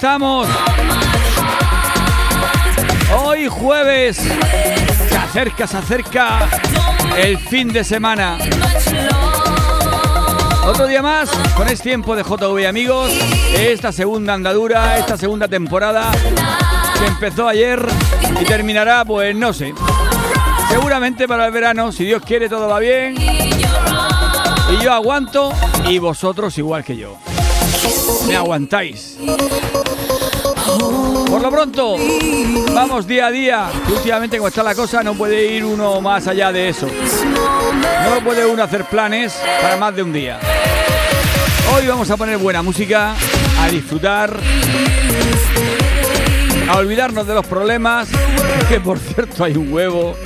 estamos? Hoy jueves, se acerca, se acerca el fin de semana. Otro día más con este tiempo de JV amigos, esta segunda andadura, esta segunda temporada que empezó ayer y terminará, pues no sé. Seguramente para el verano, si Dios quiere, todo va bien. Y yo aguanto y vosotros igual que yo. Me aguantáis. Por lo pronto, vamos día a día. últimamente, como está la cosa, no puede ir uno más allá de eso. No puede uno hacer planes para más de un día. Hoy vamos a poner buena música, a disfrutar, a olvidarnos de los problemas. Que por cierto hay un huevo.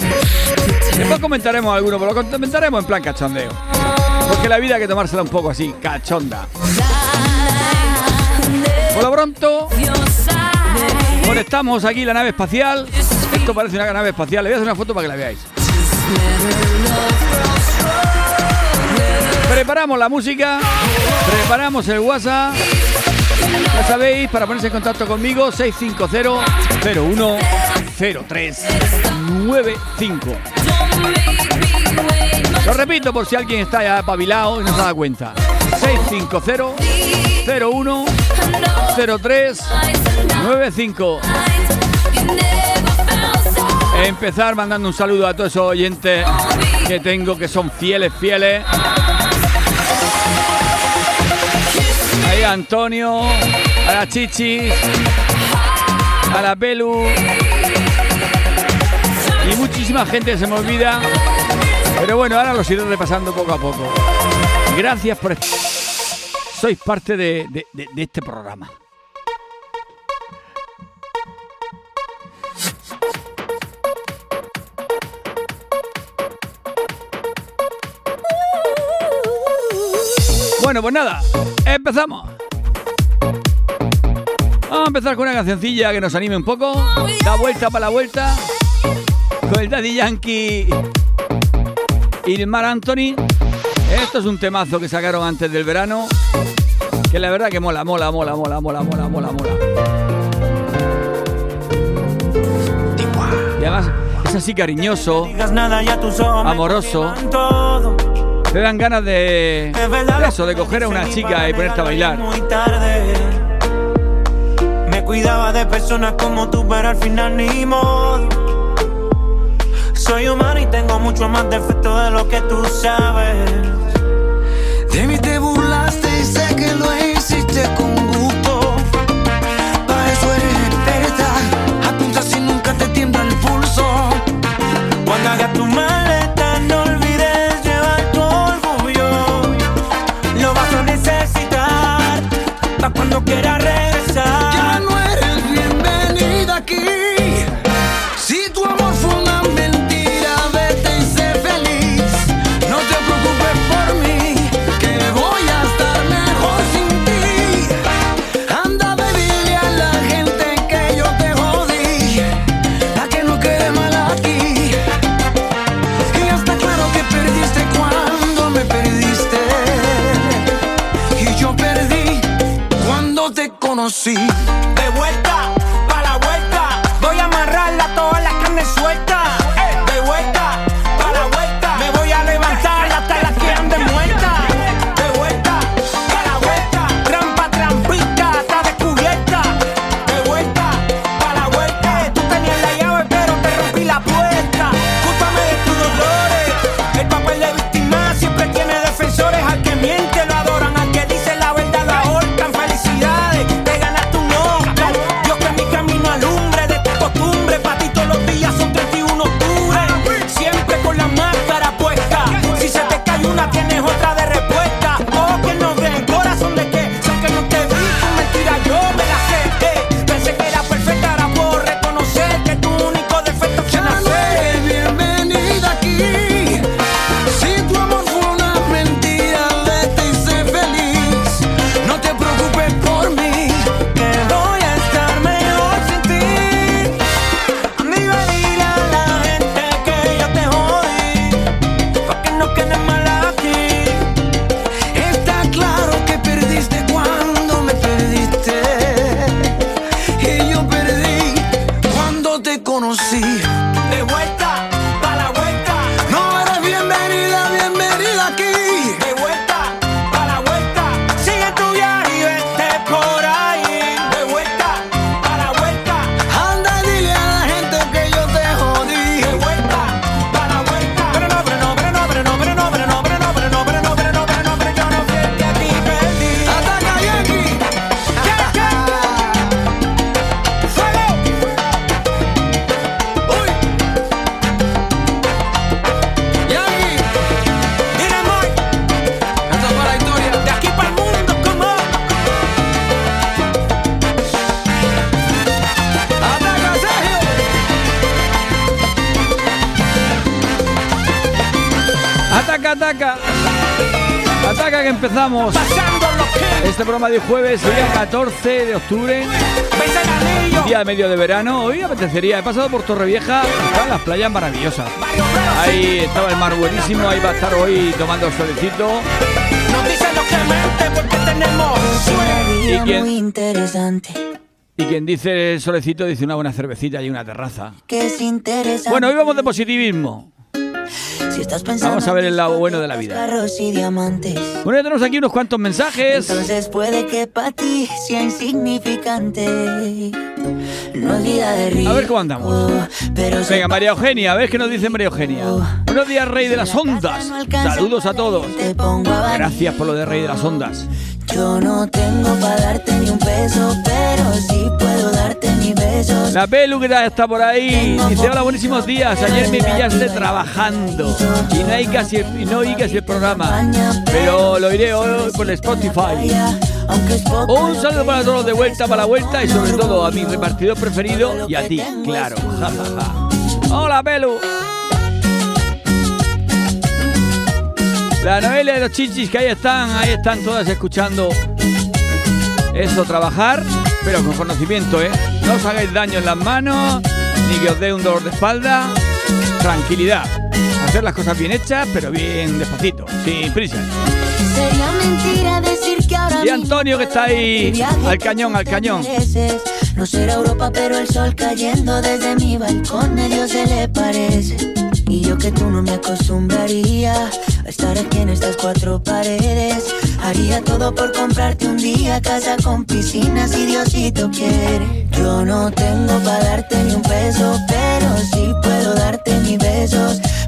Después comentaremos alguno, pero lo comentaremos en plan cachondeo. Porque la vida hay que tomársela un poco así, cachonda. Por pronto, conectamos aquí la nave espacial. Esto parece una nave espacial. Le voy a hacer una foto para que la veáis. Preparamos la música, preparamos el WhatsApp. Ya sabéis, para ponerse en contacto conmigo, 650-010395. Lo repito por si alguien está ya pabilado y no se da cuenta. 650-010395. Empezar mandando un saludo a todos esos oyentes que tengo que son fieles, fieles. Ahí a Antonio, a la Chichi, a la Pelu y muchísima gente se me olvida. Pero bueno, ahora los iré repasando poco a poco. Gracias por sois parte de, de, este programa. Bueno, pues nada, empezamos. Vamos a empezar con una cancioncilla que nos anime un poco. Da vuelta para la vuelta. Con el Daddy Yankee y el Mar Anthony. Esto es un temazo que sacaron antes del verano. Que la verdad que mola, mola, mola, mola, mola, mola, mola, mola. Y además es así cariñoso, amoroso. Te dan ganas de, de eso, de coger a una chica y ponerte a bailar. Me cuidaba de personas como tú, pero al final ni modo. Soy humano y tengo mucho más defectos de lo que tú sabes. De mí te burlaste y sé que lo hiciste con de jueves, día 14 de octubre, el día de medio de verano. Hoy apetecería. He pasado por Torrevieja, están las playas maravillosas. Ahí estaba el mar buenísimo, ahí va a estar hoy tomando solecito. Tenemos suerte. ¿Y interesante. Y quien dice solecito dice una buena cervecita y una terraza. Bueno, hoy vamos de positivismo. Si estás pensando Vamos a ver el lado en bueno de la vida. Y diamantes. Bueno, ya tenemos aquí unos cuantos mensajes. Entonces puede que para ti sea insignificante. No de. A ver cómo andamos. Pero Venga, María Eugenia, a ver qué nos dice María Eugenia. Buenos días, Rey de las Ondas. Saludos a todos. Te. Gracias por lo de Rey de las Ondas. Yo no tengo para darte ni un peso, pero sí puedo darte mis besos. La Pelu que está por ahí. Dice, hola, buenísimos días. Ayer me pillaste trabajando. Y no hay casi, y no casi el programa. Pero lo iré hoy por Spotify. Un saludo para todos de vuelta para la vuelta y sobre todo a mi repartidor preferido y a ti, claro. Hola, Pelu. La Noelia de los chichis que ahí están, ahí están todas escuchando. Eso, trabajar, pero con conocimiento, ¿eh? No os hagáis daño en las manos, ni que os dé un dolor de espalda. Tranquilidad. Hacer las cosas bien hechas, pero bien despacito, sin prisa. Sería mentira decir que ahora Y Antonio que está ahí al cañón, al cañón. No será Europa, pero el sol cayendo desde mi balcón a Dios se le parece. Y yo que tú no me acostumbraría a estar aquí en estas cuatro paredes. Haría todo por comprarte un día casa con piscina si Diosito quiere. Yo no tengo para darte ni un peso, pero sí puedo darte mis besos.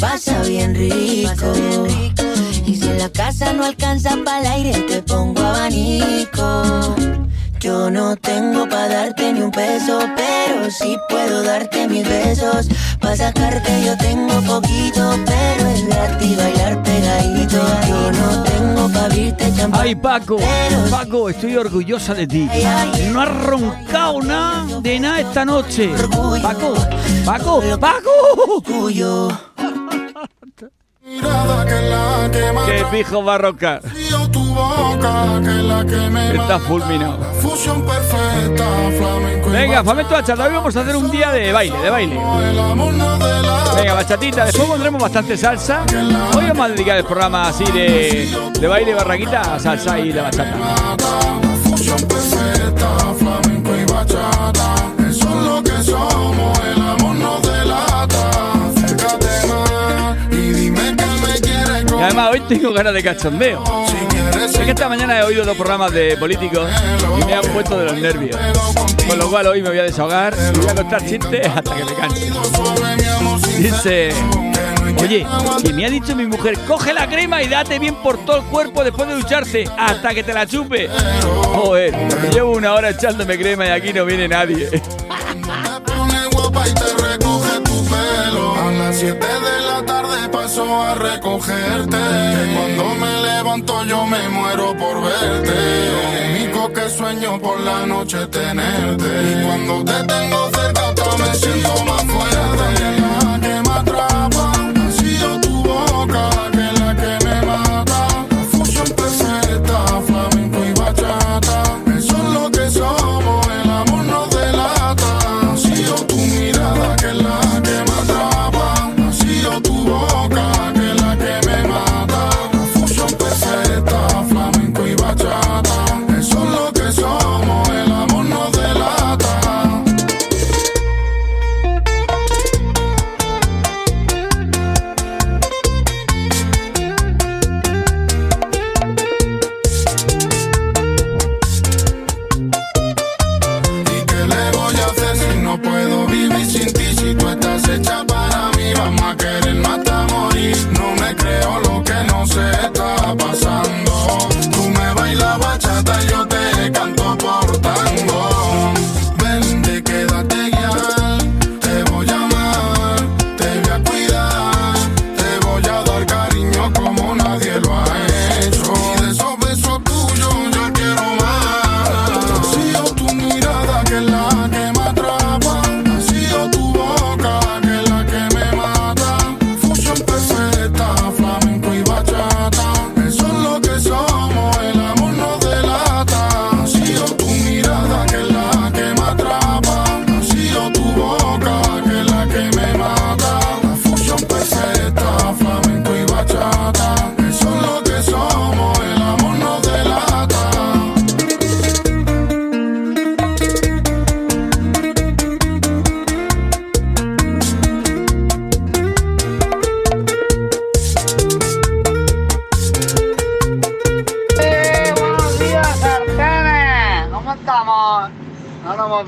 Pasa bien rico. Y si en la casa no alcanza para el aire, te pongo abanico. Yo no tengo para darte ni un peso, pero sí puedo darte mis besos. Para sacarte yo tengo poquito, pero es gratis bailar pegadito. Yo no tengo para abrirte champán. Ay, Paco, Paco, estoy orgullosa de ti. No has roncado nada de nada esta noche. Paco, Paco, Paco. tuyo. ¡Qué pijo barroca! Está fulminado. Venga, Famento Bachata, hoy vamos a hacer un día de baile, de baile. Venga, bachatita, después pondremos bastante salsa. Hoy vamos a dedicar el programa así de, de baile, barraquita, salsa y la bachata. Hoy tengo ganas de cachondeo. Es que esta mañana he oído dos programas de políticos y me han puesto de los nervios. Con lo cual hoy me voy a desahogar y voy a contar chistes hasta que me canse. Dice, oye, que me ha dicho mi mujer, coge la crema y date bien por todo el cuerpo después de ducharte hasta que te la chupe. Joder, llevo una hora echándome crema y aquí no viene nadie. A las 7 de paso a recogerte. Cuando me levanto yo me muero por verte. Lo único que sueño por la noche es tenerte. Y cuando te tengo cerca, hasta me siento más fuerte.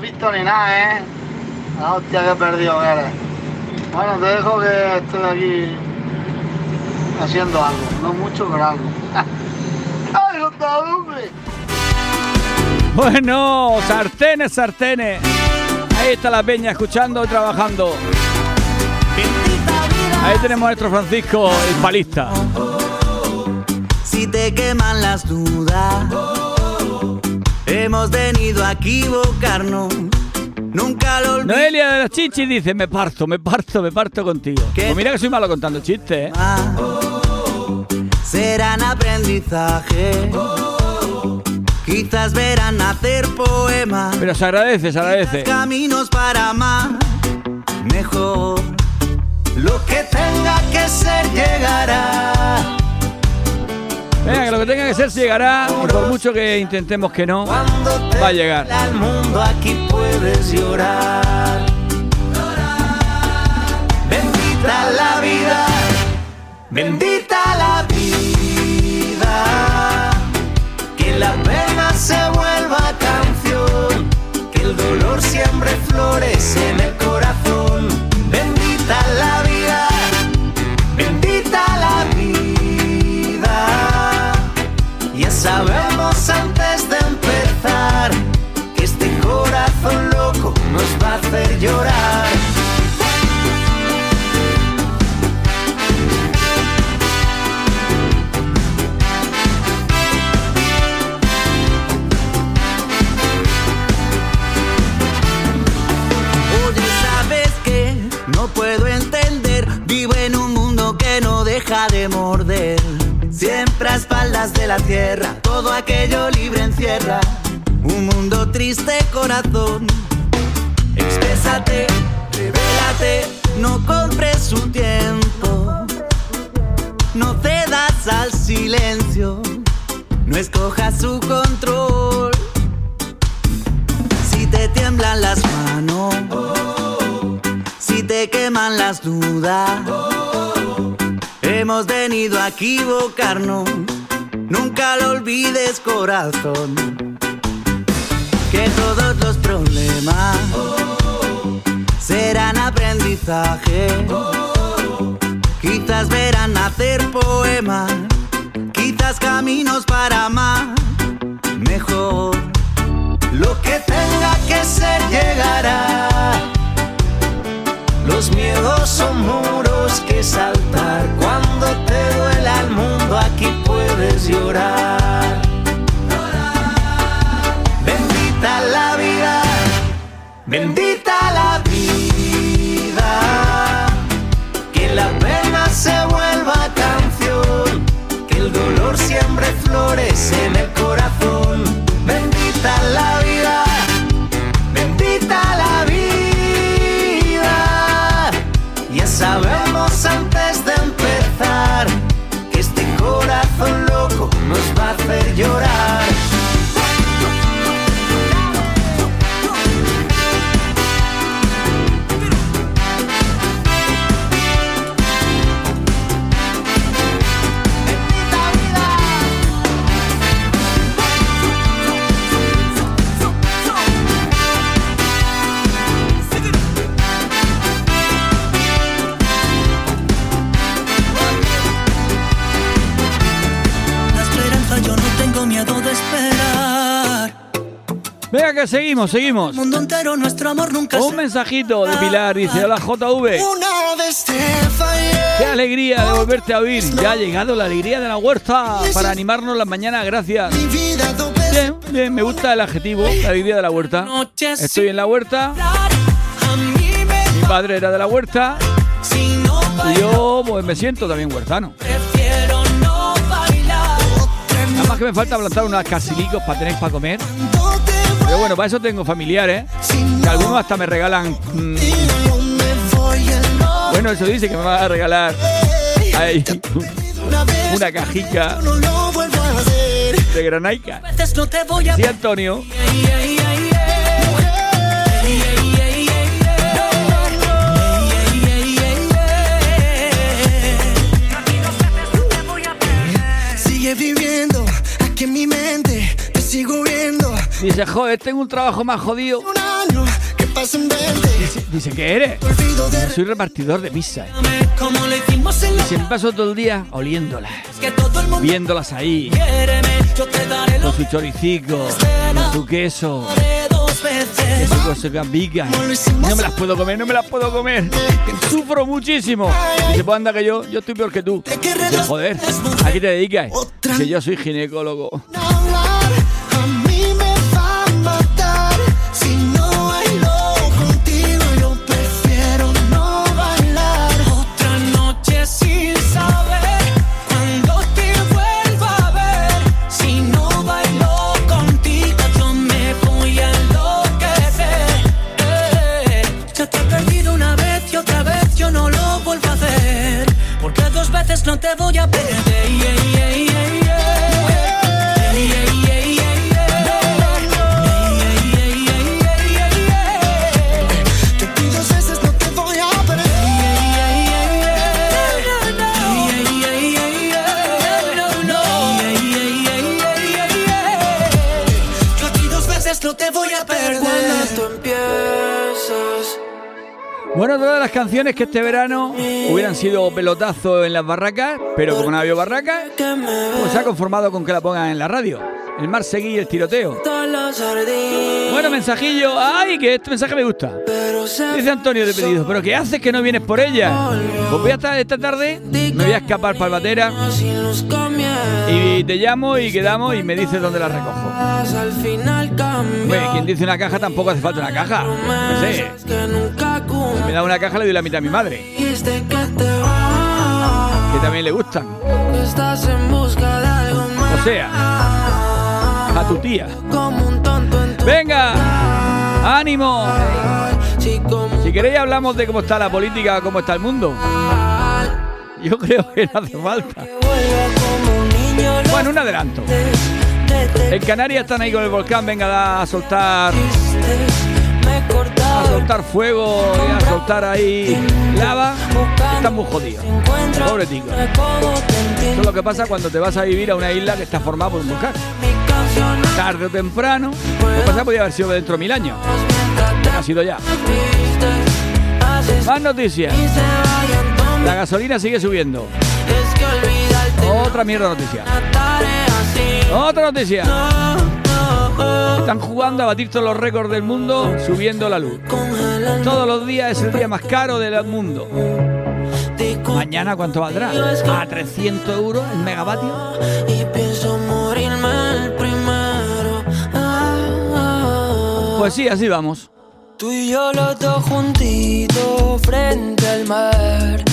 Visto ni nada, ¿eh? La hostia que he perdido que eres. Bueno, te dejo que estoy aquí haciendo algo. No mucho, pero algo. ¡Ay, hombre! Bueno, sartenes, sartenes. Ahí está la peña escuchando y trabajando. Ahí tenemos a nuestro Francisco, el palista. si te queman las dudas. Hemos venido a equivocarnos. Nunca lo. Noelia de los Chichis dice, me parto, me parto, me parto contigo. Pues mira que soy malo contando chistes, ¿eh? Serán aprendizaje. Quizás verán nacer poemas. Pero se agradece, se agradece. Caminos para amar mejor. Lo que tenga que ser llegará. Venga, que lo que tenga que ser llegará. Y por mucho que intentemos que no, va a llegar. Al mundo aquí puedes llorar. Bendita la vida, bendita la vida. Que la pena se vuelva canción, que el dolor siempre florece en el sabemos antes de empezar que este corazón loco nos va a hacer llorar. Oye, ¿sabes qué? No puedo entender. Vivo en un mundo que no deja de morder. Siempre a espaldas de la tierra, todo aquello libre encierra. Un mundo triste, corazón. Exprésate, revélate, no compres su tiempo. No cedas al silencio, no escojas su control. Si te tiemblan las manos, si te queman las dudas, hemos venido a equivocarnos. Nunca lo olvides, corazón. Que todos los problemas serán aprendizaje. Quizás verán nacer poemas, quizás caminos para amar mejor. Lo que tenga que ser llegará. Los miedos son muros que saltar. Cuando te duela el mundo, aquí puedes llorar. Bendita la vida, bendita la vida. Que la pena se vuelva canción, que el dolor siempre florece en el Venga que seguimos, seguimos. Mundo entero, nuestro amor nunca Un mensajito de Pilar, dice, hola JV. Una vez te fallé. Qué alegría de volverte a oír. Ya ha llegado la alegría de la huerta para animarnos las mañanas, gracias. Bien, bien, me gusta el adjetivo, la alegría de la huerta. Estoy en la huerta, mi padre era de la huerta y yo pues me siento también huertano. prefiero no bailar. Nada más que me falta plantar unas casilicos para tener para comer. Pero bueno, para eso tengo familiares, Si que no algunos hasta me regalan... mm, bueno, eso dice que me va a regalar ahí, Una cajica de granaica. Sí, Antonio. Sigue viviendo aquí en mi mente, te sigo viendo. Dice, joder, tengo un trabajo más jodido. Un año que pasa en 20. Dice, dice, ¿qué eres? De Soy repartidor de pizza. Se me paso todo el día oliéndolas, viéndolas ahí. Yo con su choricico, con su queso, veces. su gambica. No me las puedo comer, no me las puedo comer. Sufro muchísimo. Dice, pues anda que yo, yo estoy peor que tú. Dice, joder, ¿a qué te dedicas? Dice, yo soy ginecólogo. Canciones que este verano hubieran sido pelotazo en las barracas, pero como no había barracas, pues se ha conformado con que la pongan en la radio. El mar seguí el tiroteo. Bueno, mensajillo. ¡Ay, que este mensaje me gusta! Dice Antonio de pedido, ¿pero qué haces que no vienes por ella? Pues voy a estar esta tarde, me voy a escapar para Batera los comienzos. Y te llamo y quedamos y me dices dónde la recojo. Hombre, quien dice una caja tampoco hace falta una caja. No sé, nunca me da una caja le doy la mitad a mi madre, que también le gustan. O sea, a tu tía. ¡Venga! ¡Ánimo! Si Si queréis hablamos de cómo está la política, cómo está el mundo. Yo creo que no hace falta. Bueno, un adelanto. En Canarias están ahí con el volcán, venga a soltar, a soltar fuego y a soltar ahí lava. Están muy jodidos. Pobre tico. Eso es lo que pasa cuando te vas a vivir a una isla que está formada por un volcán. Tarde o temprano, lo que pasa podría haber sido dentro de mil años. Ha sido ya. Más noticias. La gasolina sigue subiendo. Otra mierda noticia. Otra noticia. Están jugando a batir todos los récords del mundo subiendo la luz. Todos los días es el día más caro del mundo. Mañana, ¿cuánto valdrá? ¿A 300 euros el megavatio? Pues sí, así vamos. Tú y yo los dos juntitos frente al mar.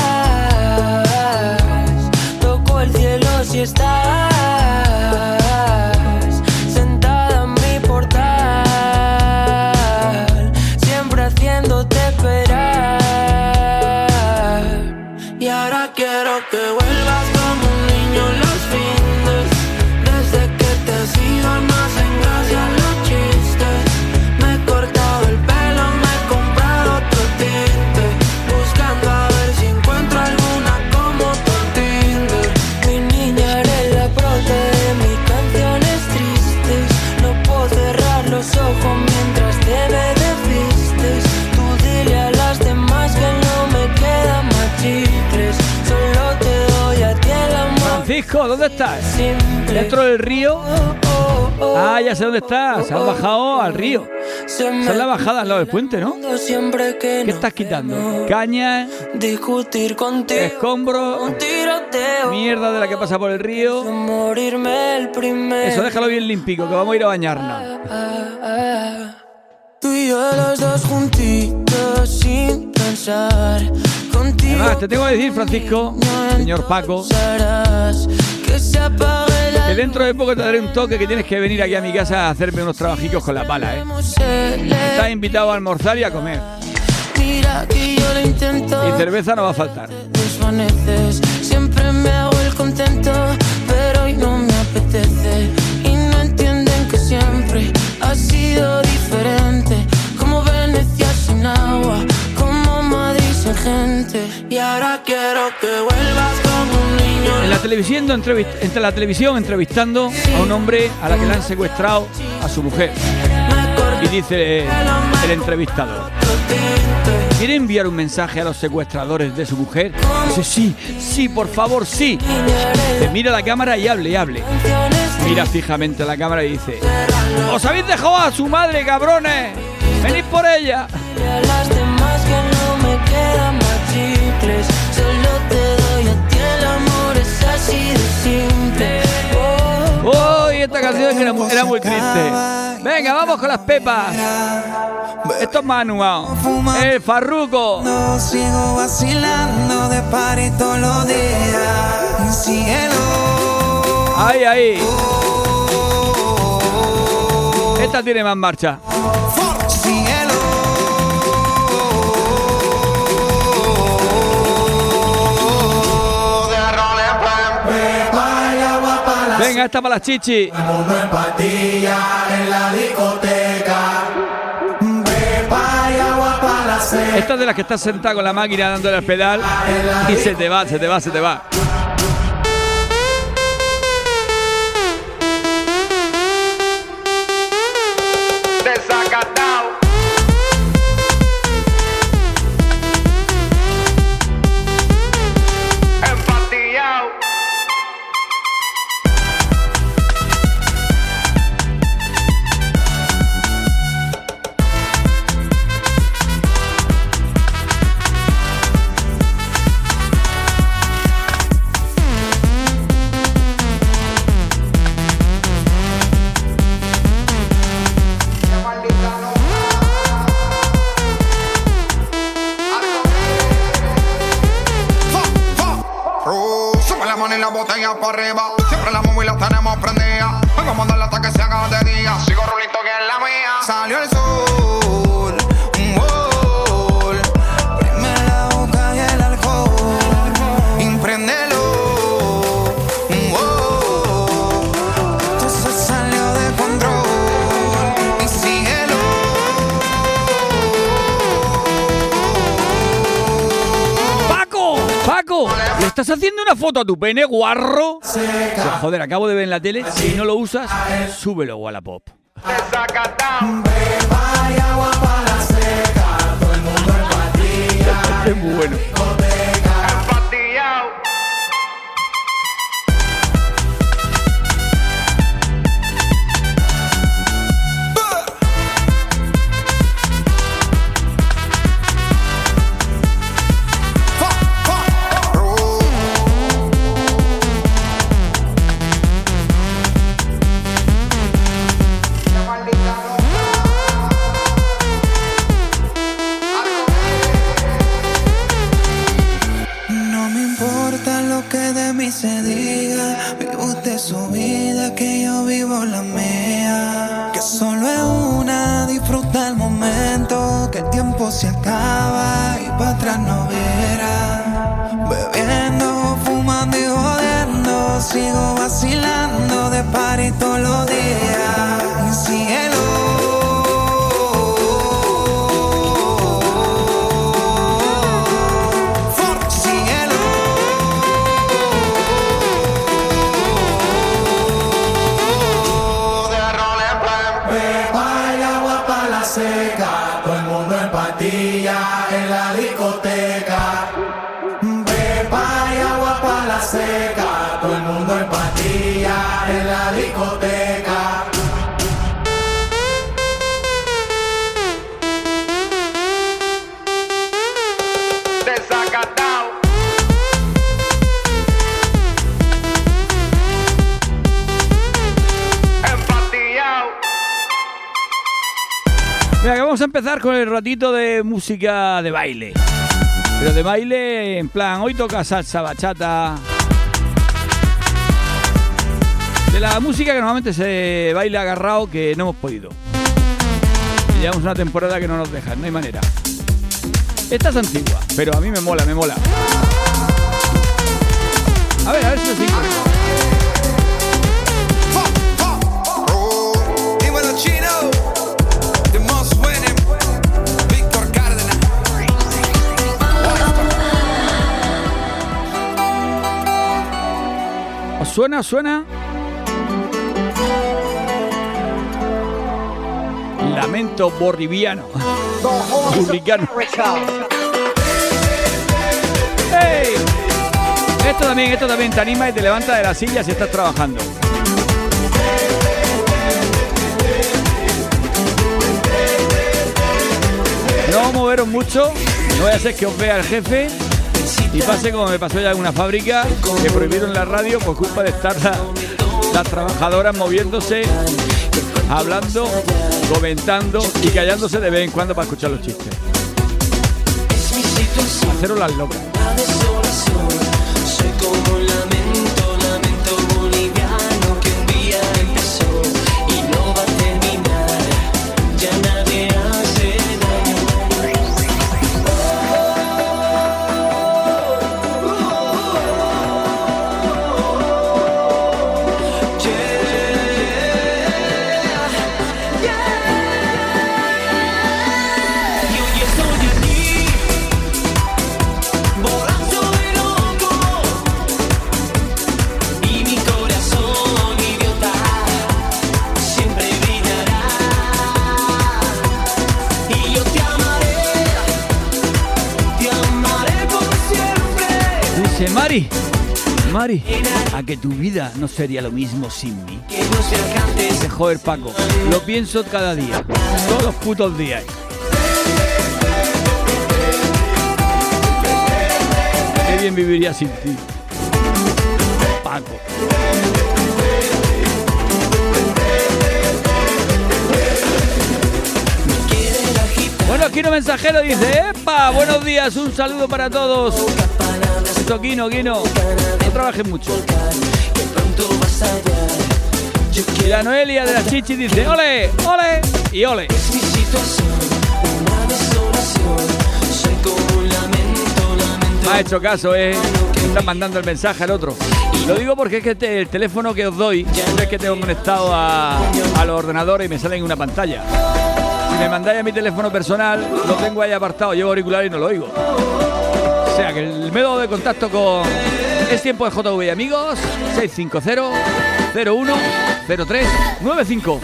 Estás? ¿Dentro del río? Ah, ya sé dónde estás. Se has bajado al río. se me Esa es la bajada al lado del puente, ¿no? ¿Qué estás quitando? quiero Caña, Discutir contigo. escombro, Un tiroteo. mierda de la que pasa por el río. Eso déjalo bien limpico, que vamos a ir a bañarnos. Tú y yo los dos juntitos sin pensar. Contigo. Además, te tengo que decir, Francisco, señor Paco, que dentro de poco te daré un toque que tienes que venir aquí a mi casa a hacerme unos trabajicos con la pala, ¿eh? Estás invitado a almorzar y a comer. Y cerveza no va a faltar. Siempre me hago el contento, pero hoy no me apetece. Y no entienden que siempre ha sido diferente. Como Venecia sin agua, Gente. Y ahora quiero que vuelvas como un niño. En la televisión, entre la televisión entrevistando a un hombre a la que le han secuestrado a su mujer. Y dice el entrevistador. ¿quiere enviar un mensaje a los secuestradores de su mujer? Dice, sí, sí, por favor, sí. Dice, mira la cámara y hable, hable. Mira fijamente a la cámara y dice, ¡Os habéis dejado a su madre, cabrones! ¡Venid por ella! Chicles. Solo te doy a ti el amor, es así de simple. Oh, ¡Uy! esta canción era, era muy triste. Venga, vamos con las pepas. Esto es Manu, vamos. El Farruco. No sigo vacilando de party todos los días. Cielo. Ahí, ahí. Esta tiene más marcha. Cielo. Venga, esta para las chichi. Esta es de las que estás sentado con la máquina dándole al pedal y se te va, se te va, se te va. ¿Estás haciendo una foto a tu pene, guarro? O pues, joder, acabo de ver en la tele. Si no lo usas, súbelo Wallapop. Este es muy bueno. Tiempo se acaba y para atrás no verá. Bebiendo, fumando y jodiendo. Sigo vacilando de todos los días. Empezar con el ratito de música de baile. Pero de baile en plan, hoy toca salsa, bachata. De la música que normalmente se baila agarrado que no hemos podido. Llevamos una temporada que no nos dejan, no hay manera. Esta es antigua, pero a mí me mola, me mola. A ver, a ver si. Suena? ¿Os suena? Lamento borriviano. Burricano. ¡Ey! Esto también, esto también te anima y te levanta de la silla si estás trabajando. No moveros mucho, no vaya a ser que os vea el jefe y pase como me pasó ya en una fábrica que prohibieron la radio por culpa de estar la- las trabajadoras moviéndose, hablando, comentando y callándose de vez en cuando para escuchar los chistes. Haceros las locas. Mari, Mari, a que tu vida no sería lo mismo sin mí. Dice, joder Paco, lo pienso cada día, todos los putos días. Qué bien viviría sin ti. Paco. Bueno, Kino Mensajero dice, ¡Epa! Buenos días, un saludo para todos. Esto, Kino, Kino. No trabajes mucho. Y la Noelia de la Chichi dice, ¡ole! ¡ole! Y ole. ha hecho caso, ¿eh? Me Está mandando el mensaje al otro. Lo digo porque es que este- el teléfono que os doy es que tengo conectado a, a los ordenadores y me sale en una pantalla. Si me mandáis a mi teléfono personal, lo tengo ahí apartado, llevo auricular y no lo oigo. Sea que el método de contacto con es tiempo de JV amigos 650 01 03 95.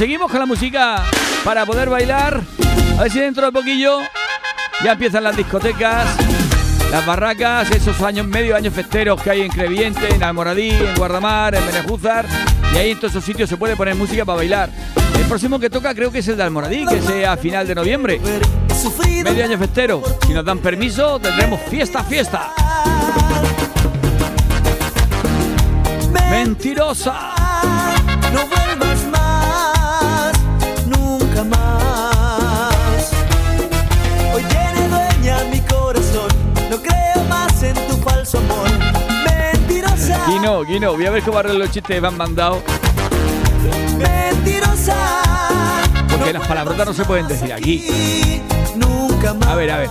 Seguimos con la música para poder bailar. A ver si dentro de poquillo ya empiezan las discotecas, las barracas, esos años, medio años festeros que hay en Creviente, en Almoradí, en Guardamar, en Benejúzar. Y ahí en todos esos sitios se puede poner música para bailar. El próximo que toca creo que es el de Almoradí, que sea a final de noviembre. Medio año festero. Si nos dan permiso, tendremos fiesta, fiesta. Mentirosa. Guino, Guino, voy a ver cómo arreglo los chistes que me han mandado. mentirosa. Porque las palabrotas no se pueden decir aquí. Y nunca más. A ver, a ver.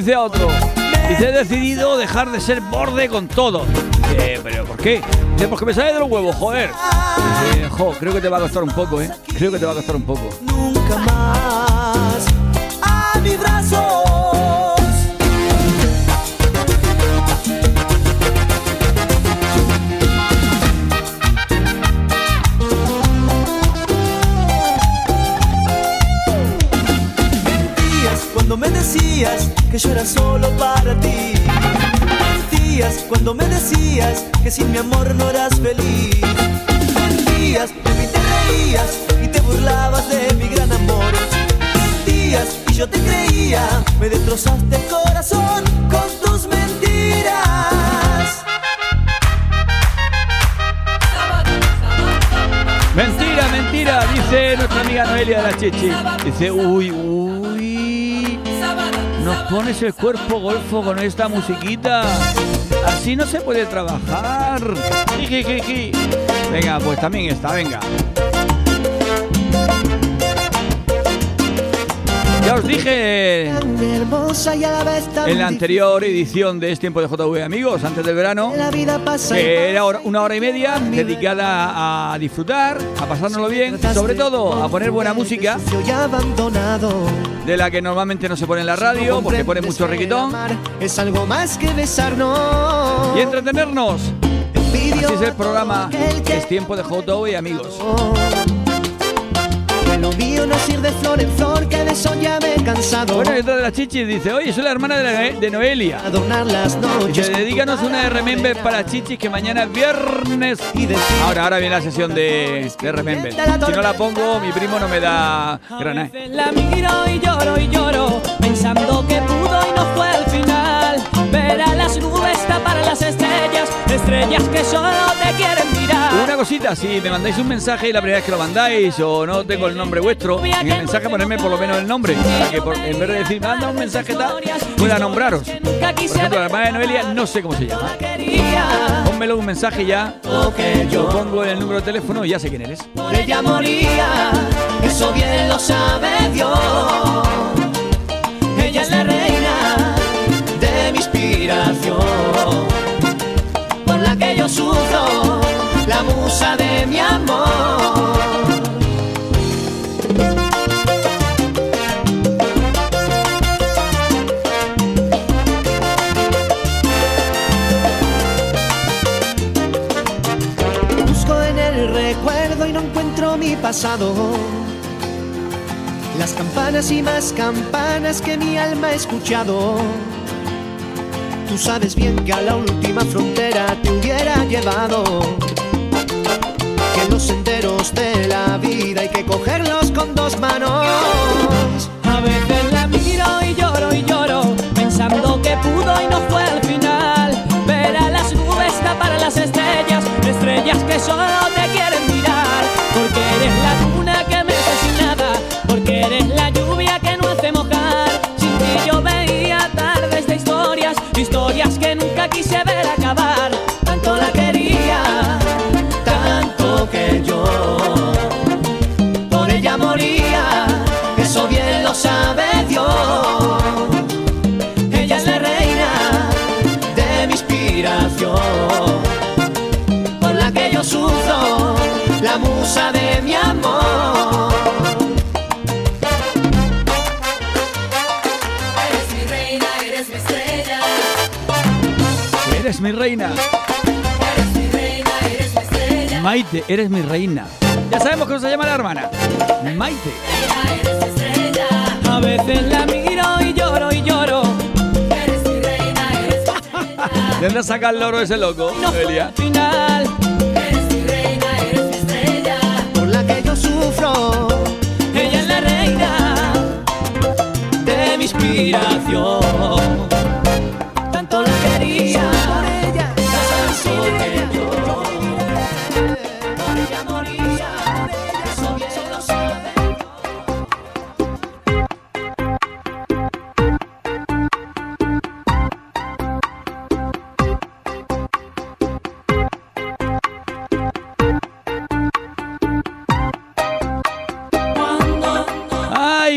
Dice otro, dice, he decidido dejar de ser borde con todo. Dice, ¿pero por qué? Dice, porque me sale de los huevos, joder. Creo que te va a costar un poco, ¿eh? Creo que te va a costar un poco. nunca más a mis brazos. Yo era solo para ti. Mentías cuando me decías que sin mi amor no eras feliz. Mentías, de mí te reías y te burlabas de mi gran amor. Mentías y yo te creía, me destrozaste el corazón con tus mentiras. Mentira, mentira, dice nuestra amiga Noelia de la Chichi. Dice, uy, uy. Nos pones el cuerpo golfo con esta musiquita. Así no se puede trabajar. Venga, pues también está, venga. Ya os dije en la anterior edición de Es Tiempo de JV Amigos, antes del verano, que era una hora y media dedicada a disfrutar, a pasárnoslo bien, sobre todo a poner buena música, Yo ya abandonado. De la que normalmente no se pone en la radio, porque pone mucho reguitón, Es algo más que besarnos. y entretenernos. Así es el programa Es Tiempo de JV Amigos. Lo mío no es ir de flor en flor, que de eso ya me he cansado. Bueno, y otra de las chichis dice, oye, soy la hermana de, la- de Noelia. Adornar las noches. Dice, dedícanos una de Remember para chichis que mañana es viernes. Ahora, ahora viene la sesión de, de Remember. Si no la pongo, mi primo no me da grana. ¿eh? La miro y lloro y lloro, pensando que pudo y no fue al final. Ver a las nubes tapar las estrellas, estrellas si me mandáis un mensaje y la primera vez que lo mandáis o no tengo el nombre vuestro, en el mensaje ponerme por lo menos el nombre, para que por- en vez de decir manda un mensaje tal, pueda nombraros. Por ejemplo, la hermana de Noelia no sé cómo se llama. Pónmelo un mensaje ya, yo pongo el número de teléfono y ya sé quién eres. por ella moría, eso bien lo sabe Dios. Ella es la reina de mi inspiración, por la que yo sufro, la musa de mi amor. Busco en el recuerdo y no encuentro mi pasado. Las campanas y más campanas que mi alma ha escuchado. Tú sabes bien que a la última frontera te hubiera llevado. Los de la vida hay que cogerlos con dos manos. A veces la miro y lloro y lloro, pensando que pudo y no fue al final. Ver a las nubes tapar a las estrellas, estrellas que solo te Eres mi reina. Eres mi reina, eres mi estrella. Maite, eres mi reina. Ya sabemos cómo se llama la hermana. Maite. Eres mi estrella. A veces la miro y lloro y lloro. Eres mi reina, eres mi estrella. ¿De dónde saca el loro ese loco, No Elia? al final.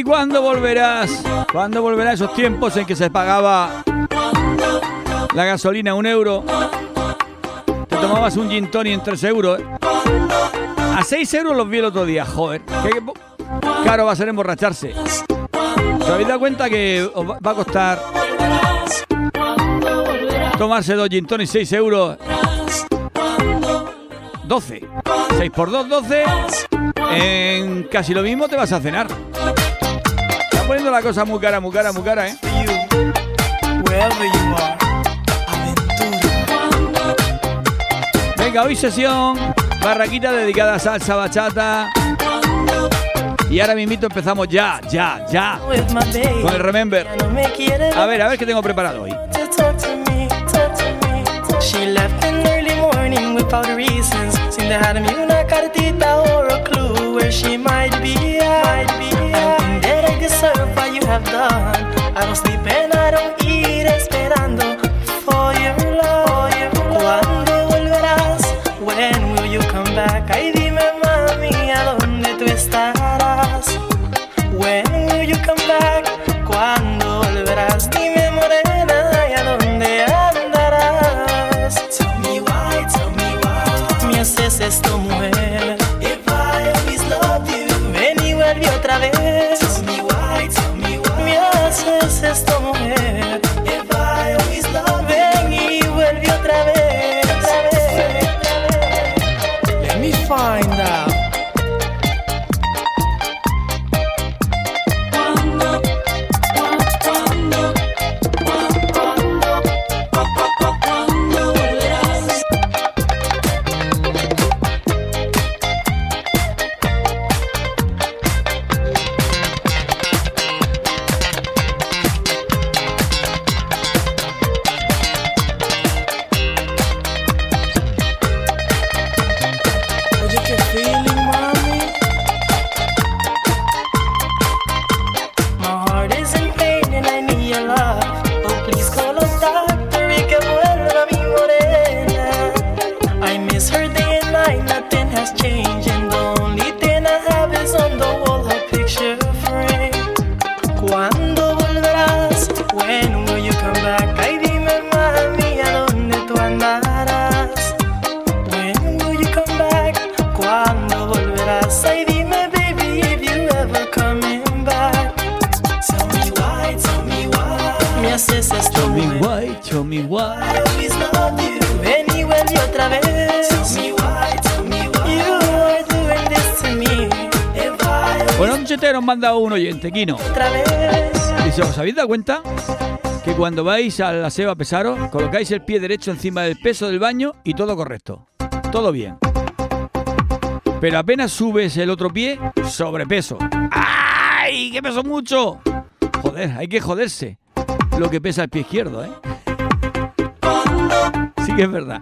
Ay, ¿cuándo volverás? ¿Cuándo volverán esos tiempos en que se pagaba la gasolina a un euro? Te tomabas un gin tonic en 3 euros. A 6 euros los vi el otro día, joder. Qué caro va a ser emborracharse. ¿Os habéis dado cuenta que os va va a costar tomarse dos gin tonic 6 euros? 12. 6 por 2, 12. En casi lo mismo te vas a cenar. Poniendo la cosa muy cara, muy cara, muy cara, ¿eh? Venga, hoy sesión, barraquita dedicada a salsa bachata. Y ahora mismito empezamos ya, ya, ya, con el Remember. A ver, a ver qué tengo preparado hoy. She left in early morning without reasons. Sin dejarme una cartita or a clue where she might be. Might be. Have done. I don't sleep and I don't haces esto, Show me why, show me why. I always loved you. Y otra vez. Tell me why, tell me why. You are doing this to me. If I Bueno, un chetero nos manda un oyente, Kino. otra vez. Dice, ¿os habéis dado cuenta que cuando vais al aseo a pesaros, colocáis el pie derecho encima del peso del baño y todo correcto. Todo bien. Pero apenas subes el otro pie, sobrepeso. ¡Ay! ¡Que peso mucho! Joder, hay que joderse. Lo que pesa el pie izquierdo, ¿eh? Sí que es verdad.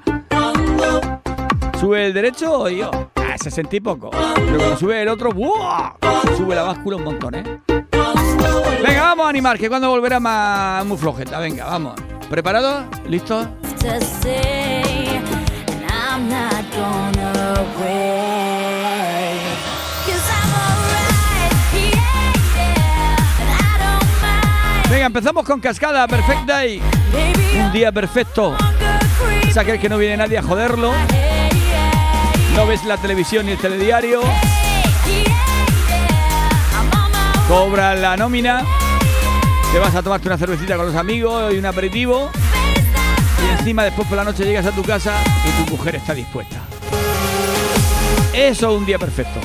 Sube el derecho y yo, ah, 60 y poco. Pero cuando sube el otro, ¡buah! Sube la báscula un montón, ¿eh? Venga, vamos a animar, que cuando volverá más muy flojeta. Venga, vamos. ¿Preparados? ¿Listos? Venga, empezamos con cascada perfecta y un día perfecto. Es que no viene nadie a joderlo. No ves la televisión ni el telediario. Cobras la nómina. Te vas a tomarte una cervecita con los amigos y un aperitivo. Y encima después por la noche llegas a tu casa y tu mujer está dispuesta. Eso es un día perfecto.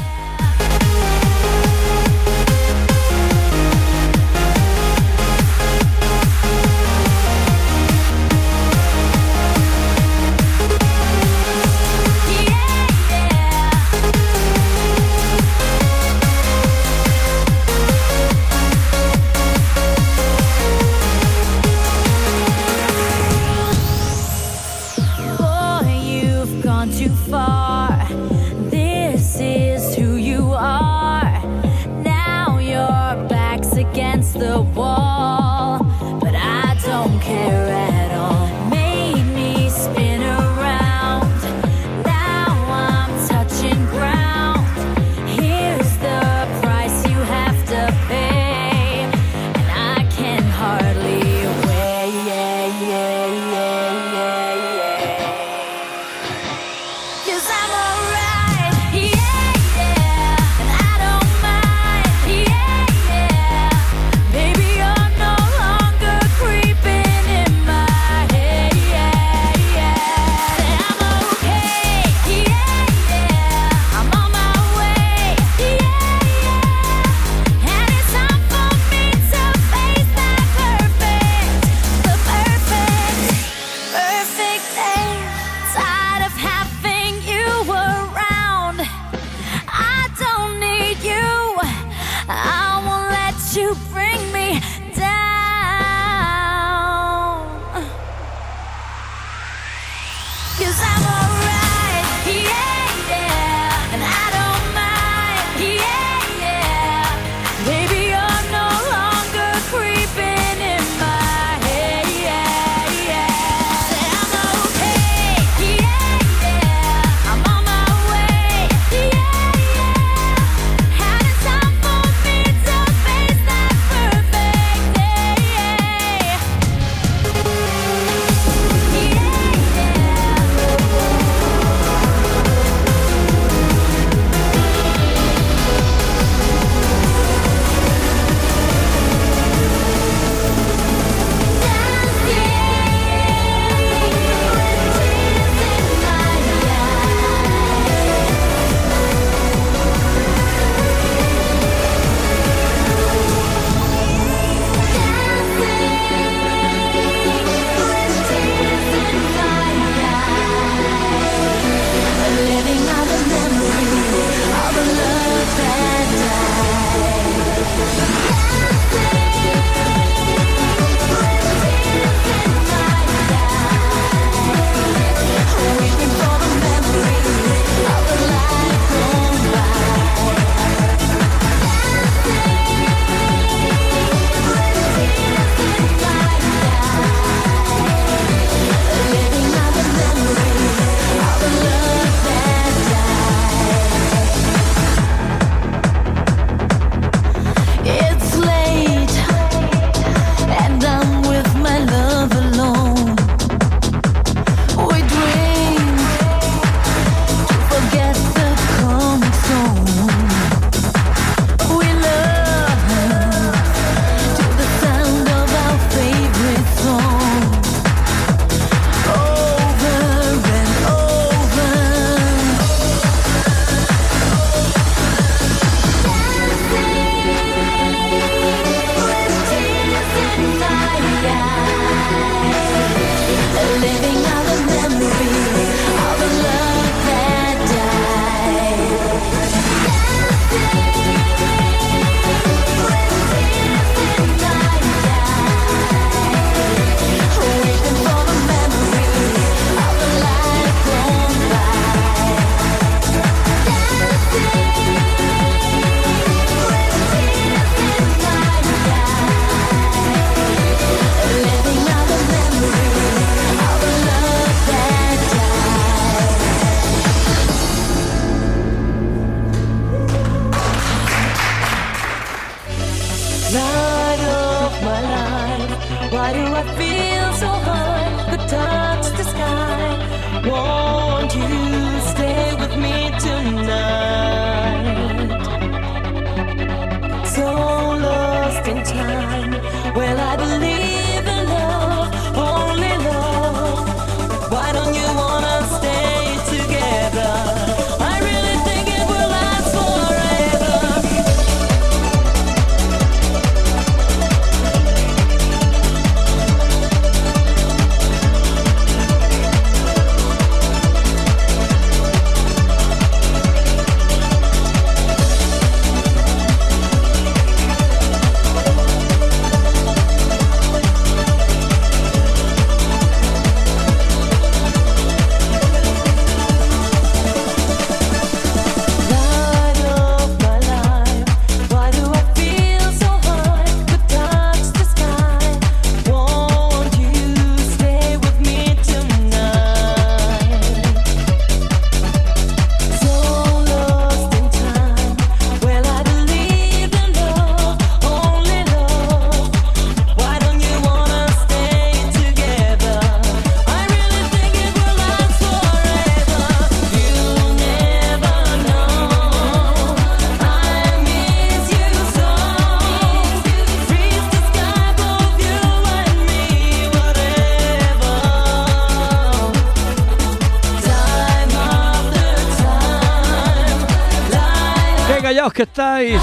que estáis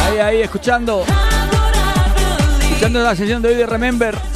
ahí, ahí, escuchando. Escuchando la sesión de hoy de Remember.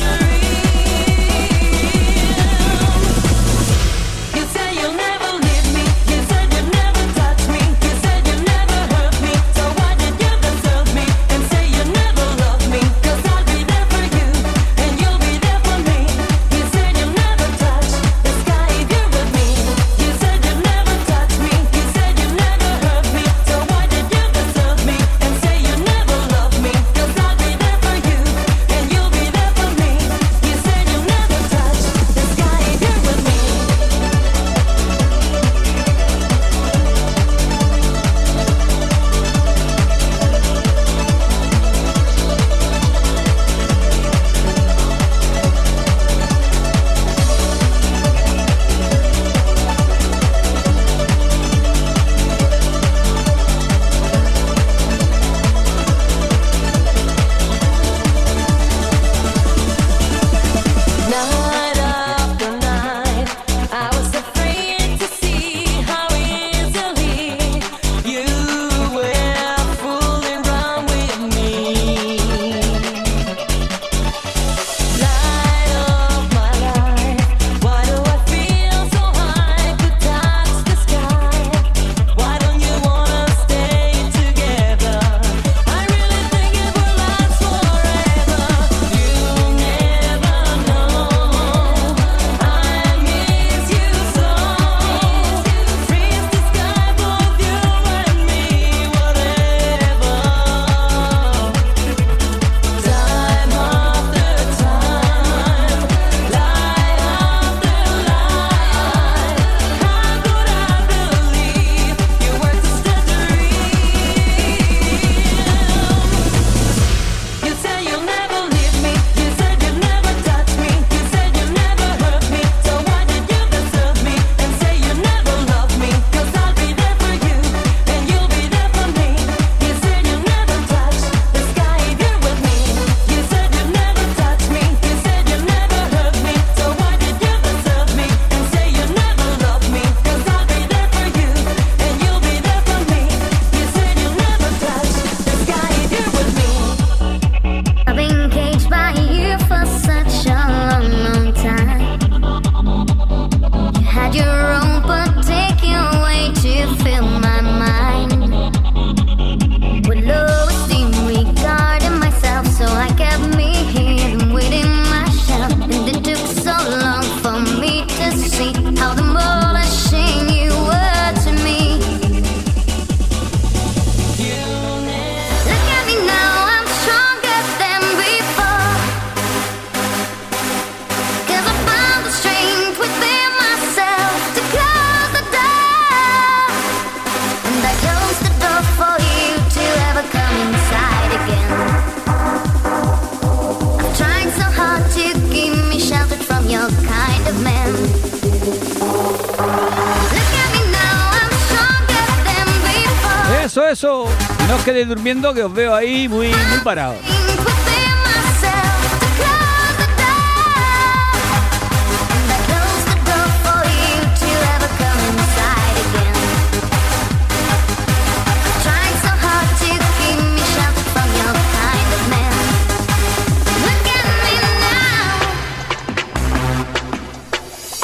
Look at me now.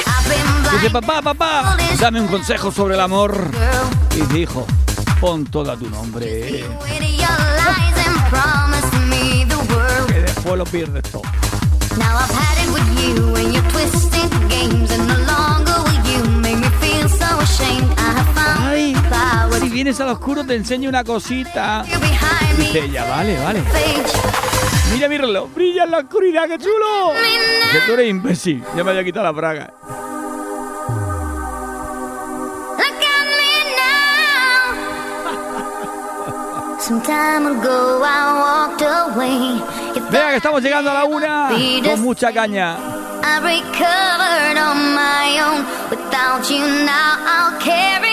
I've been Dice, blind, papá, papá, dame un consejo sobre el amor. Y dice, hijo, pon todo tu nombre. Que después lo pierdes todo. Now I've had it with you and your twisted games, and no longer will you make me feel so ashamed. I have found Ay, si vienes al oscuro te enseño una cosita. Dice ella, vale, vale. Mira mi reloj, brilla en la oscuridad, qué chulo. Que tú eres imbécil, ya me había quitado la braga. Venga, que estamos llegando a la una con mucha caña. I recovered on my own. Without you now, I'll carry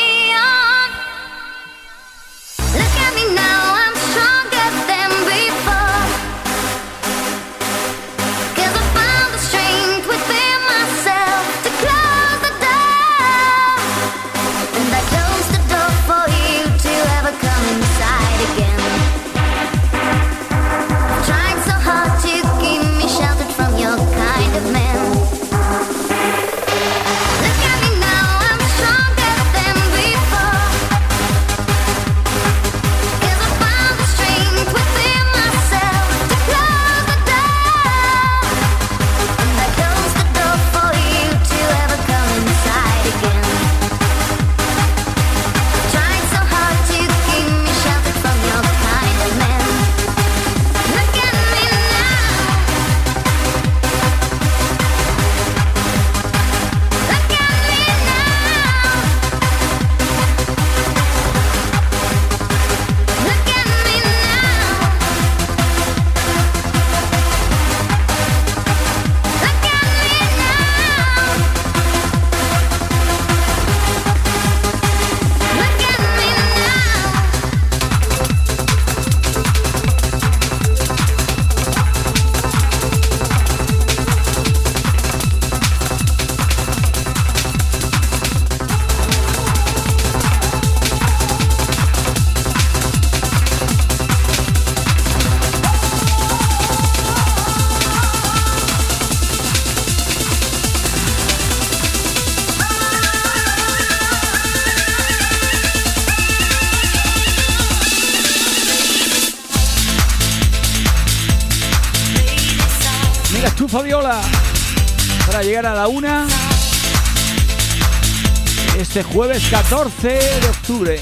este jueves 14 de octubre.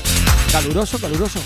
Caluroso, caluroso.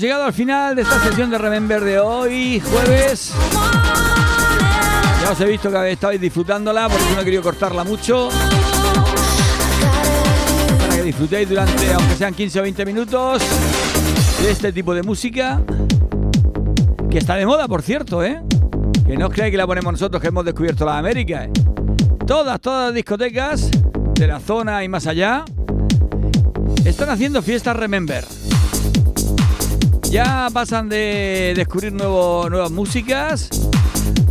Llegado al final de esta sesión de Remember de hoy, jueves. Ya os he visto que estabais disfrutándola porque no he querido cortarla mucho. Para que disfrutéis durante, aunque sean 15 o 20 minutos, de este tipo de música. Que está de moda, por cierto, ¿eh? Que no os creáis que la ponemos nosotros que hemos descubierto la América. ¿eh? Todas, todas las discotecas de la zona y más allá están haciendo fiestas Remember. Ya pasan de descubrir nuevo- nuevas músicas,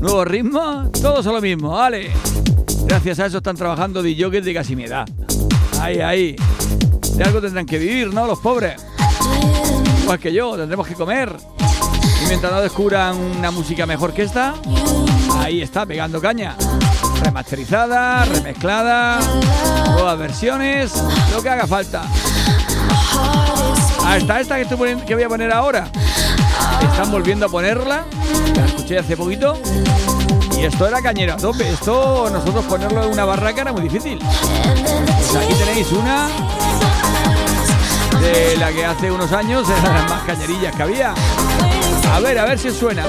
nuevos ritmos, todos son lo mismo, vale. Gracias a eso están trabajando DJs de casi mi edad. Ahí, ahí. De algo tendrán que vivir, ¿no? Los pobres. Igual que yo, tendremos que comer. Y mientras no descubran una música mejor que esta, ahí está, pegando caña. Remasterizada, remezclada, nuevas versiones, lo que haga falta. Hasta esta que, voy a poner ahora. Están volviendo a ponerla. La escuché hace poquito. Y esto era cañero tope. Esto nosotros ponerlo en una barraca era muy difícil. Pues aquí tenéis una de la que hace unos años era las más cañerillas que había. A ver, a ver si suena.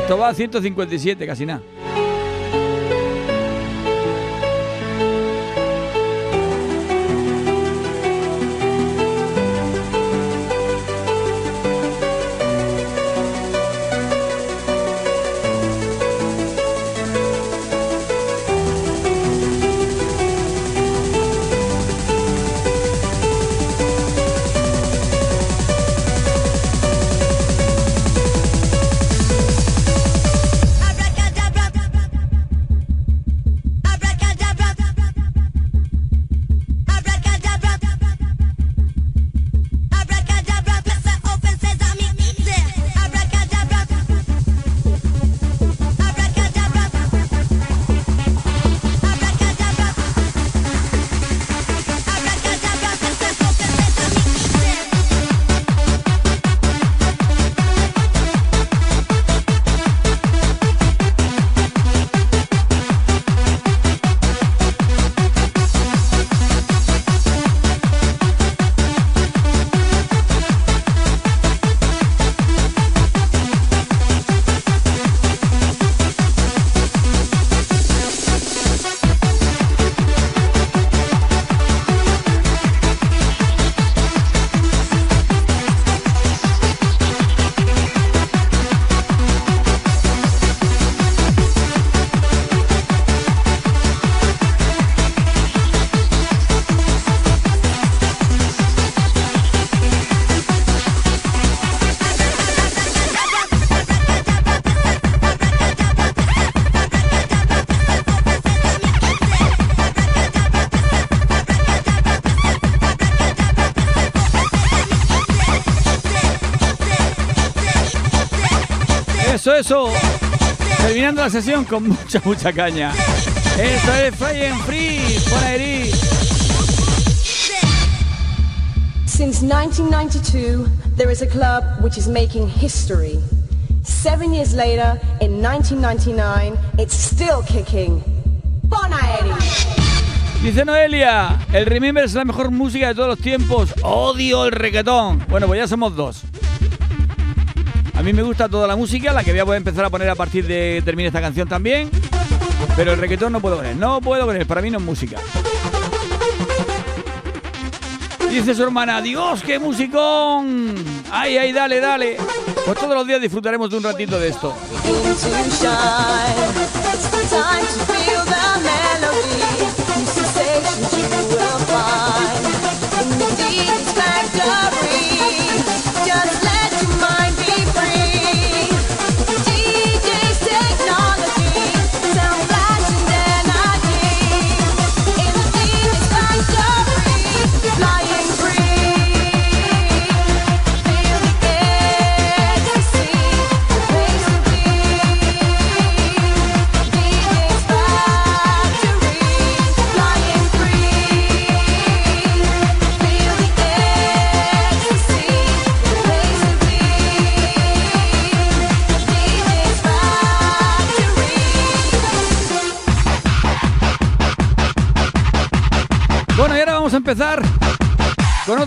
Esto va a 157, casi nada. Eso, eso. Terminando la sesión con mucha, mucha caña. Esto es Flying Free. Pon ahí. Since 1992, there is a club which is making history. Seven years later, in 1999, it's still kicking. Bon! Dice Noelia, el Remember es la mejor música de todos los tiempos. Odio el reggaetón. Bueno, pues ya somos dos. A mí me gusta toda la música, la que voy a poder empezar a poner a partir de que termine esta canción también. Pero el reggaetón no puedo poner, no puedo poner, para mí no es música. Dice su hermana, Dios, qué musicón. Ay, ay, dale, dale. Pues todos los días disfrutaremos de un ratito de esto.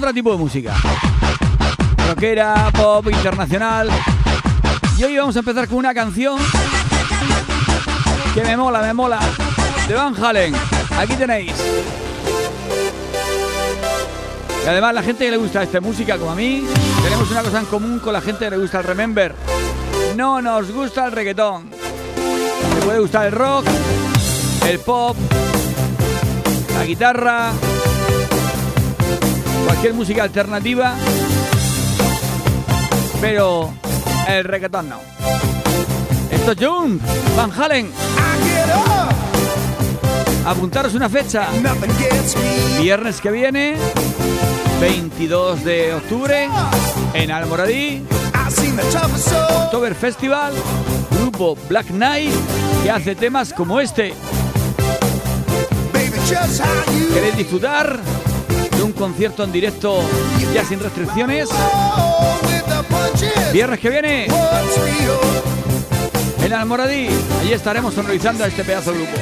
Otro tipo de música. Rockera, pop, internacional. Y hoy vamos a empezar con una canción que me mola, me mola. De Van Halen. Aquí tenéis. Y además la gente que le gusta esta música como a mí, tenemos una cosa en común con la gente que le gusta el Remember. No nos gusta el reggaetón. Me puede gustar el rock, el pop, la guitarra, cualquier música alternativa, pero el reggaetón no. Esto es Jung, Van Halen. Apuntaros una fecha. Viernes que viene, 22 de octubre, en Almoradí. October Festival, grupo Black Knight, que hace temas como este. ¿Queréis disfrutar un concierto en directo ya sin restricciones? Viernes que viene, en Almoradí. Allí estaremos sonorizando a este pedazo de grupo.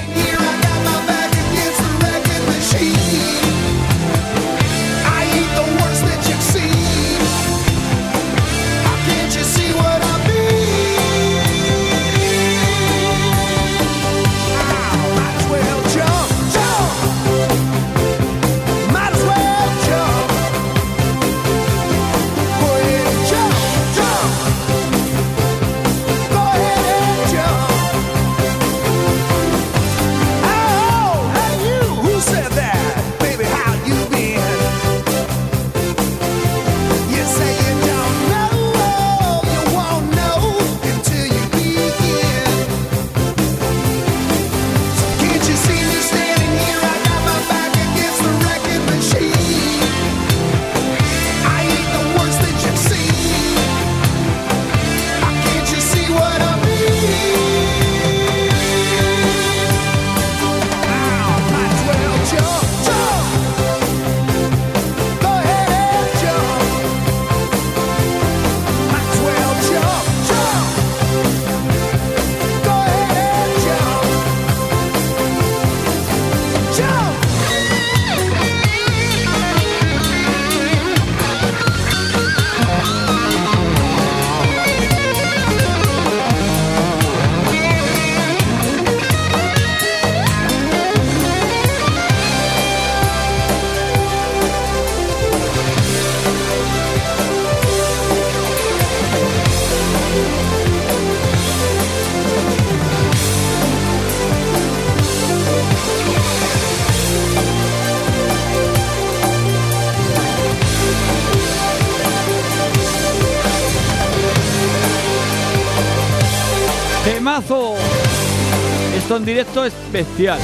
Directo es bestial.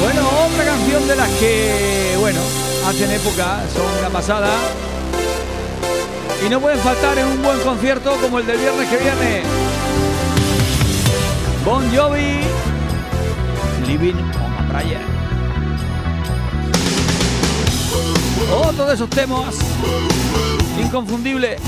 Bueno, otra canción de las que, bueno, hacen época, son una pasada. Y no pueden faltar en un buen concierto como el del viernes que viene. Bon Jovi, Living on a Prayer. Otro de esos temas. Inconfundible.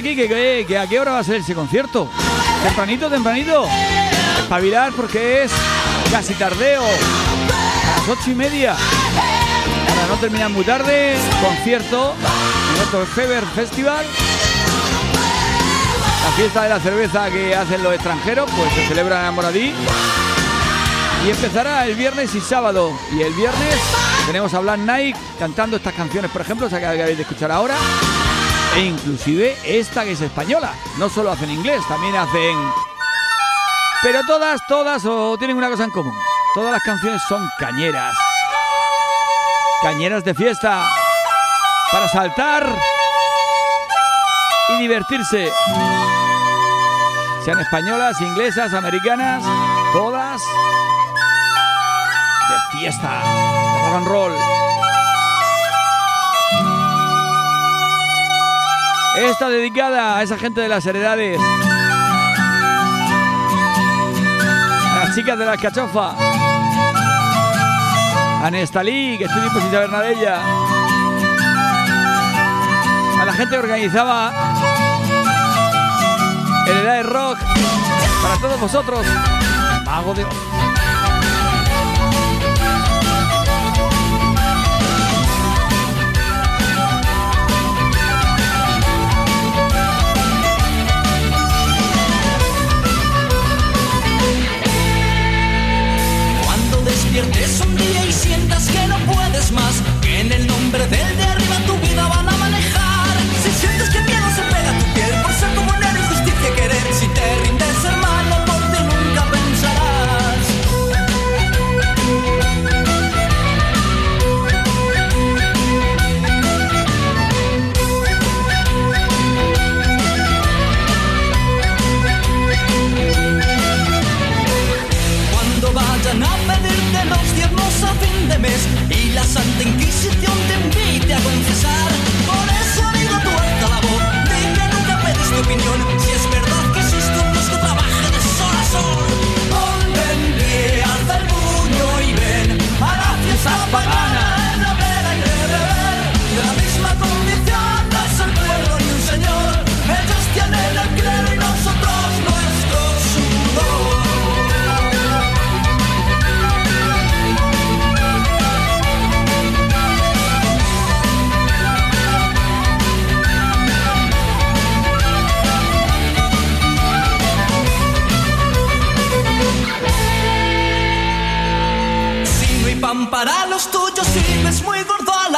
Aquí que, que- a qué hora va a ser ese concierto. Tempranito, tempranito. Espabilar porque es casi tardeo. A las ocho y media. Para no terminar muy tarde, concierto en otro Feber Festival. La fiesta de la cerveza que hacen los extranjeros, pues se celebra en Moradí. Y empezará el viernes y sábado. Y el viernes tenemos a Black Knight cantando estas canciones, por ejemplo, esa que acabáis de escuchar ahora. E inclusive esta que es española. No solo hacen inglés, también hacen... Pero todas, todas tienen una cosa en común. Todas las canciones son cañeras. Cañeras de fiesta. Para saltar y divertirse. Sean españolas, inglesas, americanas, todas de fiesta, rock and roll. Esta dedicada a esa gente de las heredades. A las chicas de la alcachofa. A Nestalí, que estoy sin saber nada de ella. A la gente que organizaba Heredades Rock. Para todos vosotros. Mago de Oz.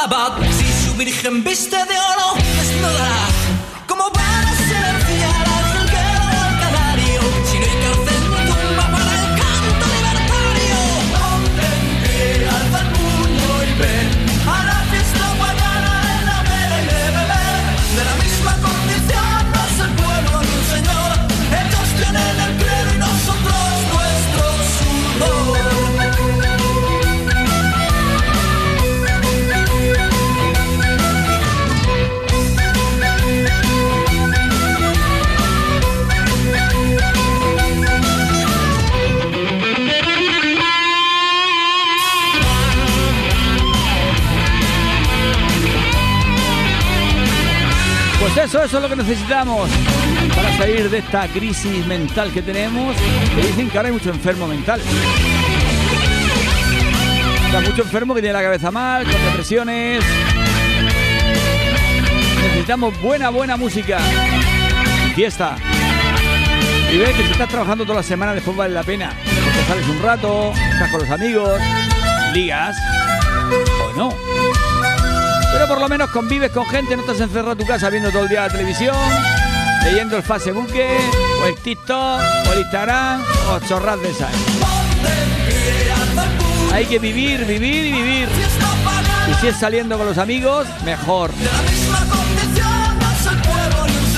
Gordo al abad. Si su virgen que necesitamos para salir de esta crisis mental que tenemos. Que dicen que ahora hay mucho enfermo mental. Sea, mucho enfermo que tiene la cabeza mal, con depresiones. Necesitamos buena, buena música. Fiesta. Y ve que si estás trabajando toda la semana después vale la pena. Porque sales un rato, estás con los amigos, ligas o no. Pero por lo menos convives con gente, no estás encerrado en tu casa viendo todo el día la televisión, leyendo el Facebook, o el TikTok, o el Instagram, o chorras de esas. Hay que vivir, vivir y vivir. Y si es saliendo con los amigos, mejor.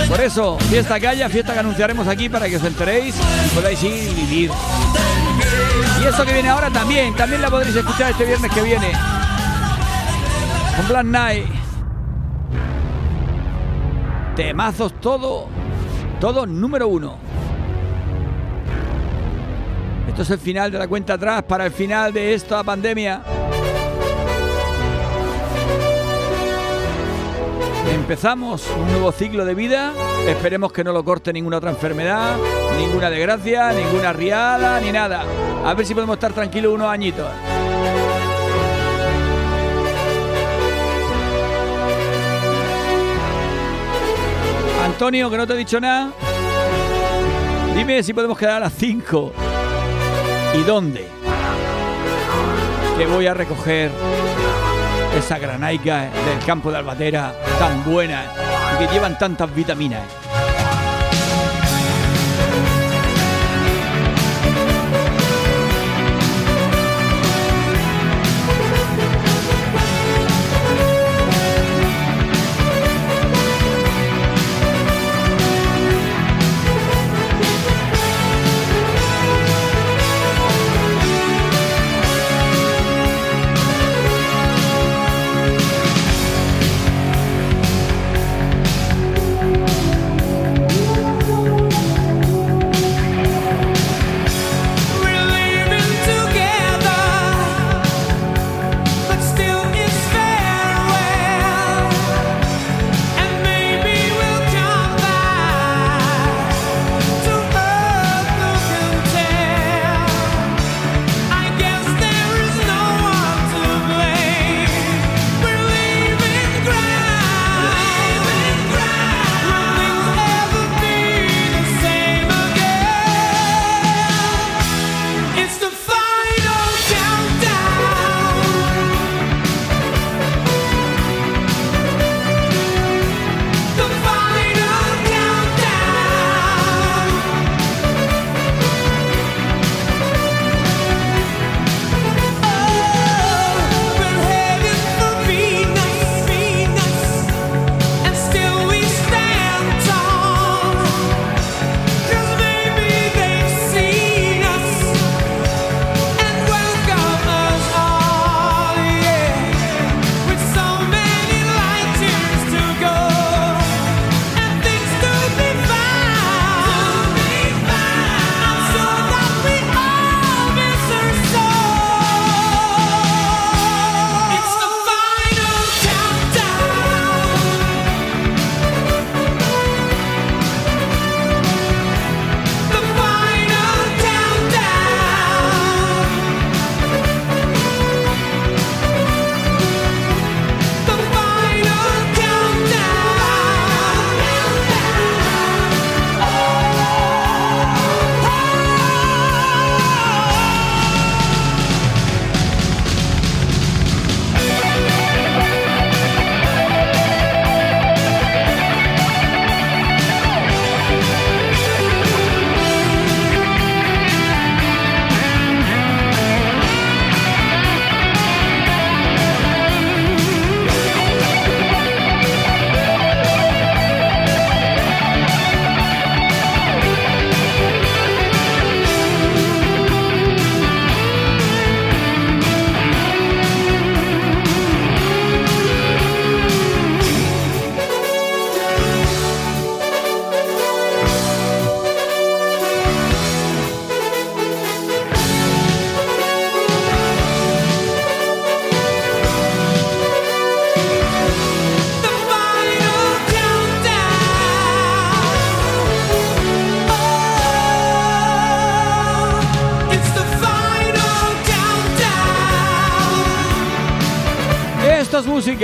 Por eso, fiesta que haya, fiesta que anunciaremos aquí para que os enteréis podáis ir y vivir. Y eso que viene ahora también, también la podréis escuchar este viernes que viene. Con Black Knight. Temazos todo, todo número uno. Esto es el final de la cuenta atrás para el final de esta pandemia. Empezamos un nuevo ciclo de vida. Esperemos que no lo corte ninguna otra enfermedad, ninguna desgracia, ninguna riada, ni nada. A ver si podemos estar tranquilos unos añitos. Antonio, que no te he dicho nada. Dime si podemos quedar a las 5. ¿Y dónde? Que voy a recoger esa granaica del campo de Albatera tan buena y que llevan tantas vitaminas.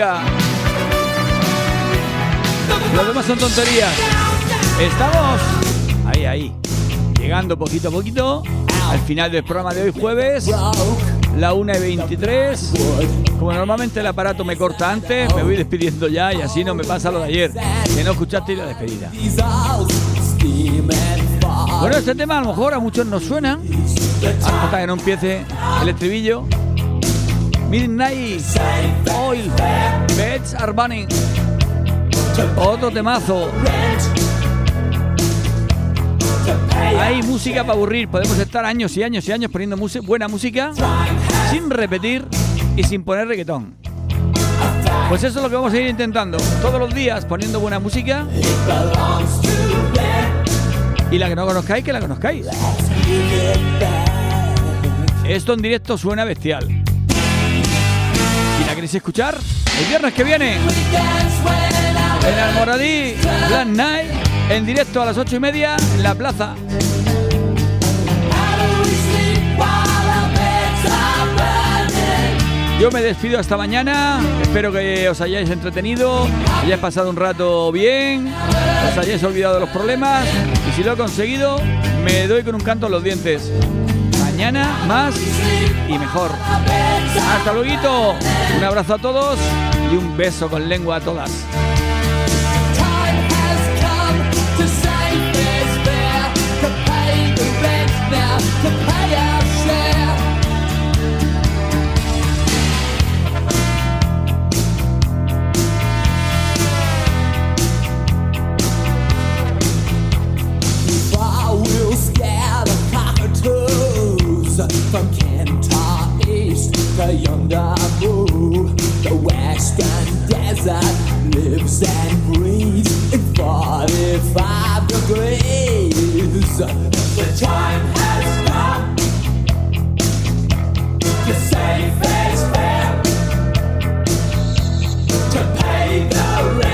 Música. Lo demás son tonterías. Estamos ahí, ahí. Llegando poquito a poquito al final del programa de hoy jueves. La 1 y 23. Como normalmente el aparato me corta antes, me voy despidiendo ya y así no me pasa lo de ayer. Que no escuchaste la despedida. Bueno, este tema a lo mejor a muchos nos suena. Hasta que no empiece el estribillo. Midnight Oil Beds are burning. Otro temazo. Hay música para aburrir. Podemos estar años y años y años poniendo buena música sin repetir y sin poner reggaetón. Pues eso es lo que vamos a ir intentando. Todos los días poniendo buena música. Y la que no conozcáis, que la conozcáis. Esto en directo suena bestial. ¿Y la queréis escuchar? El viernes que viene. En Almoradí, Black Night, en directo a las ocho y media en la plaza. Yo me despido hasta mañana. Espero que os hayáis entretenido, hayáis pasado un rato bien, os hayáis olvidado de los problemas. Y si lo he conseguido, me doy con un canto en los dientes. Mañana más y mejor. Hasta luego. Un abrazo a todos y un beso con lengua a todas. and breeze in 45 degrees. The time has come. The safe is fair to pay the rent.